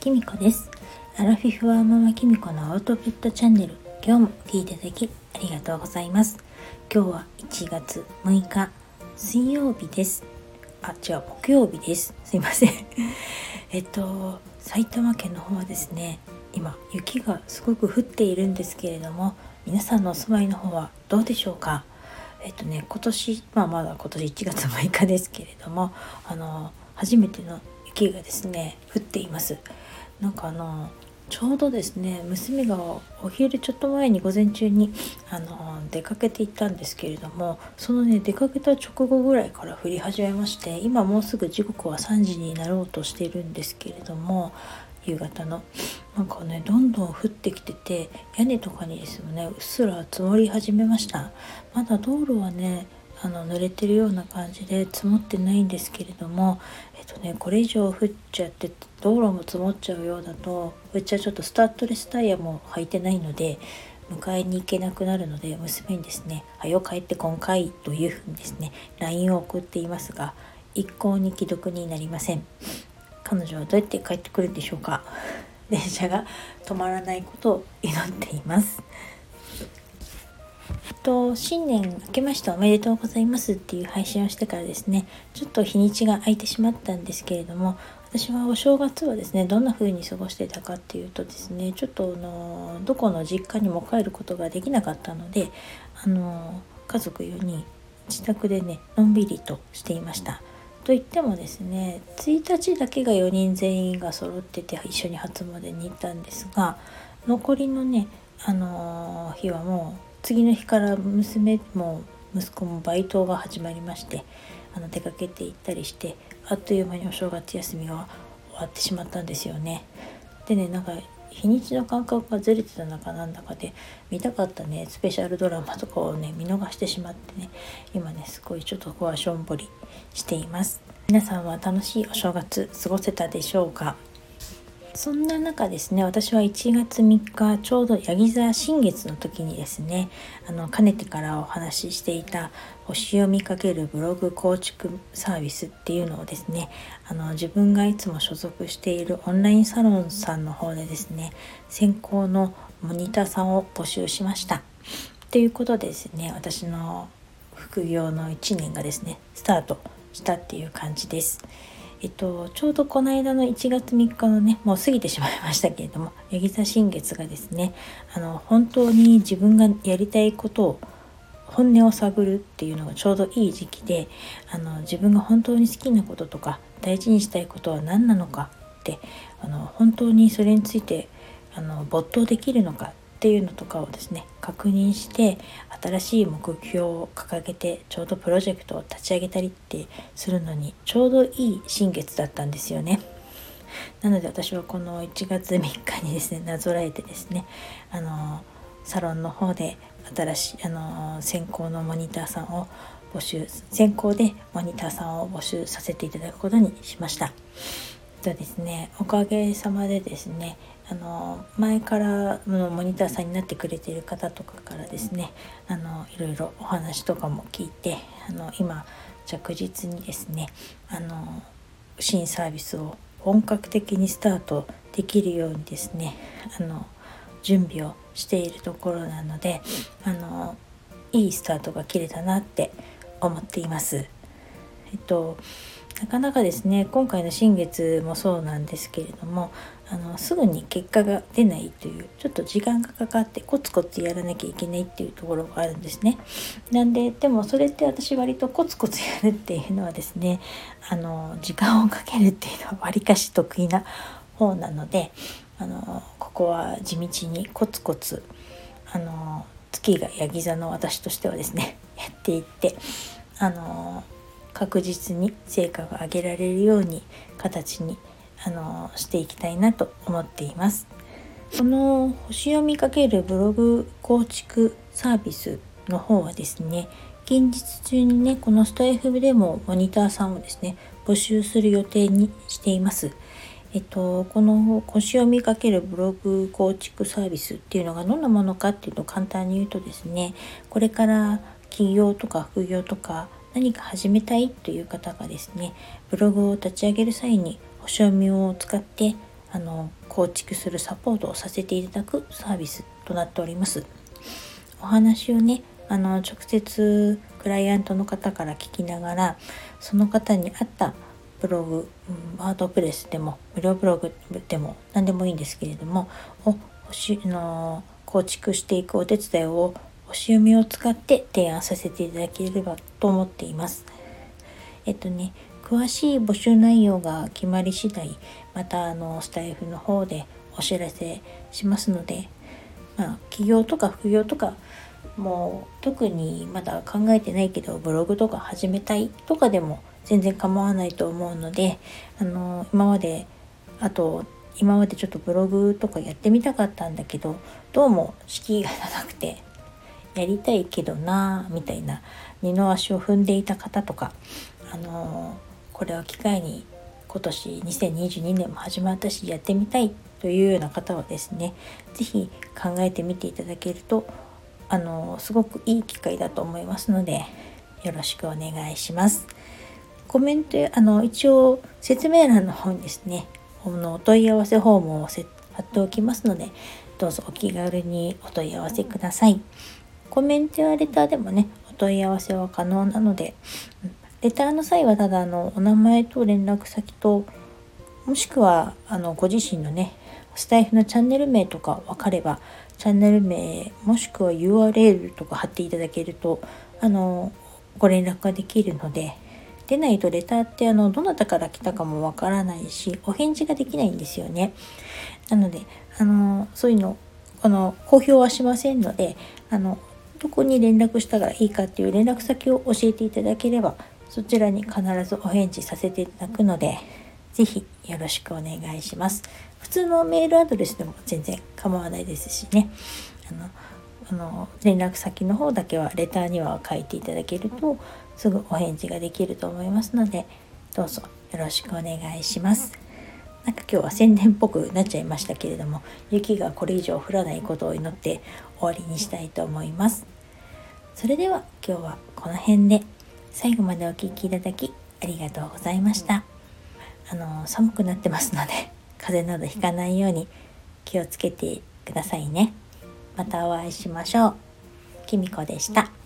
きみこです。アラフィフはママきみこのアウトプットチャンネル。今日も聞いていただきありがとうございます。今日は1月6日水曜日です。あ違う木曜日です。すいません。えっと埼玉県の方はですね今雪がすごく降っているんですけれども皆さんのお住まいの方はどうでしょうか？えっとね今年まあまだ今年1月6日ですけれどもあの初めての雪がですね降っています。なんかあのちょうどですね娘がお昼ちょっと前に午前中にあの出かけていったんですけれどもそのね出かけた直後ぐらいから降り始めまして今もうすぐ時刻は3時になろうとしているんですけれども夕方の。なんかねどんどん降ってきてて屋根とかにですよねうっすら積もり始めました。まだ道路はねあの濡れてるような感じで積もってないんですけれどもえっとねこれ以上降っちゃって道路も積もっちゃうようだとうちはちょっとスタッドレスタイヤも履いてないので迎えに行けなくなるので娘にですね「はよ帰って今回」というふうにですね LINE を送っていますが一向に既読になりません。彼女はどうやって帰ってくるんでしょうか。電車が止まらないことを祈っています。と新年明けましておめでとうございますっていう配信をしてからですねちょっと日にちが空いてしまったんですけれども私はお正月はですねどんな風に過ごしてたかっていうとですねちょっとあのどこの実家にも帰ることができなかったのであの家族4人自宅でねのんびりとしていました。といってもですね1日だけが4人全員が揃ってて一緒に初詣に行ったんですが残りのねあの日はもう次の日から娘も息子もバイトが始まりましてあの出かけて行ったりしてあっという間にお正月休みが終わってしまったんですよね。でねなんか日にちの感覚がずれてた中なんだかで見たかったねスペシャルドラマとかをね見逃してしまってね今ねすごいちょっとここはしょんぼりしています皆さんは楽しいお正月過ごせたでしょうか？そんな中ですね私は1月3日ちょうどヤギ座新月の時にですねあのかねてからお話ししていた星を見かけるブログ構築サービスっていうのをですねあの自分がいつも所属しているオンラインサロンさんの方でですね先行のモニターさんを募集しました。ということでですね私の副業の1年がですねスタートしたっていう感じです。えっと、ちょうどこの間の1月3日のねもう過ぎてしまいましたけれどもヤギ座新月がですねあの本当に自分がやりたいことを本音を探るっていうのがちょうどいい時期であの自分が本当に好きなこととか大事にしたいことは何なのかってあの本当にそれについてあの没頭できるのかっていうのとかをですね確認して新しい目標を掲げてちょうどプロジェクトを立ち上げたりってするのにちょうどいい新月だったんですよね。なので私はこの1月3日にですねなぞらえてですねあのサロンの方で新しいあの先行のモニターさんを募集先行でモニターさんを募集させていただくことにしました。とですねおかげさまでですねあの前からのモニターさんになってくれている方とかからですねあのいろいろお話とかも聞いてあの今着実にですねあの新サービスを本格的にスタートできるようにですねあの準備をしているところなのであのいいスタートが切れたなって思っています。えっとなかなかですね今回の新月もそうなんですけれどもあのすぐに結果が出ないというちょっと時間がかかってコツコツやらなきゃいけないっていうところがあるんですね。なんででもそれって私割とコツコツやるっていうのはですねあの時間をかけるっていうのはわりかし得意な方なのであのここは地道にコツコツあの月がヤギ座の私としてはですね やっていってあの確実に成果が上げられるように形にあのしていきたいなと思っています。この星読みかけるブログ構築サービスの方はですね近日中にねこのスタイフでもモニターさんをですね募集する予定にしています。えっと、この星読みかけるブログ構築サービスっていうのがどんなものかっていうと簡単に言うとですねこれから起業とか副業とか何か始めたいという方がですねブログを立ち上げる際に星読みを使ってあの構築するサポートをさせていただくサービスとなっておりますお話をねあの直接クライアントの方から聞きながらその方に合ったブログ、ワードプレスでも無料ブログでも何でもいいんですけれどもをしの構築していくお手伝いを星読みを使って提案させていただければと思っています。えっとね詳しい募集内容が決まり次第またあのスタイフの方でお知らせしますので、まあ、起業とか副業とかもう特にまだ考えてないけどブログとか始めたいとかでも全然構わないと思うのであの今まであと今までちょっとブログとかやってみたかったんだけどどうも敷居が高くてやりたいけどなみたいな二の足を踏んでいた方とかあのこれを機会に今年2022年も始まったしやってみたいというような方はですね是非考えてみていただけるとあのすごくいい機会だと思いますのでよろしくお願いします。コメントあの一応説明欄の方にですねのお問い合わせフォームを貼っておきますのでどうぞお気軽にお問い合わせください。コメントやレターでもねお問い合わせは可能なので、レターの際はただあのお名前と連絡先ともしくはあのご自身のねスタイフのチャンネル名とか分かればチャンネル名もしくは URL とか貼っていただけるとあのご連絡ができるので出ないとレターってあのどなたから来たかもわからないしお返事ができないんですよね。なのであのそういうのあの公表はしませんのであのどこに連絡したらいいかっていう連絡先を教えていただければそちらに必ずお返事させていただくので、是非よろしくお願いします。普通のメールアドレスでも全然構わないですしね。あのあの連絡先の方だけはレターには書いていただけるとすぐお返事ができると思いますのでどうぞよろしくお願いします。なんか今日は宣伝っぽくなっちゃいましたけれども雪がこれ以上降らないことを祈って終わりにしたいと思います。それでは今日はこの辺で最後までお聴きいただきありがとうございました。あの寒くなってますので 風邪などひかないように気をつけてくださいね。またお会いしましょう。きみこでした。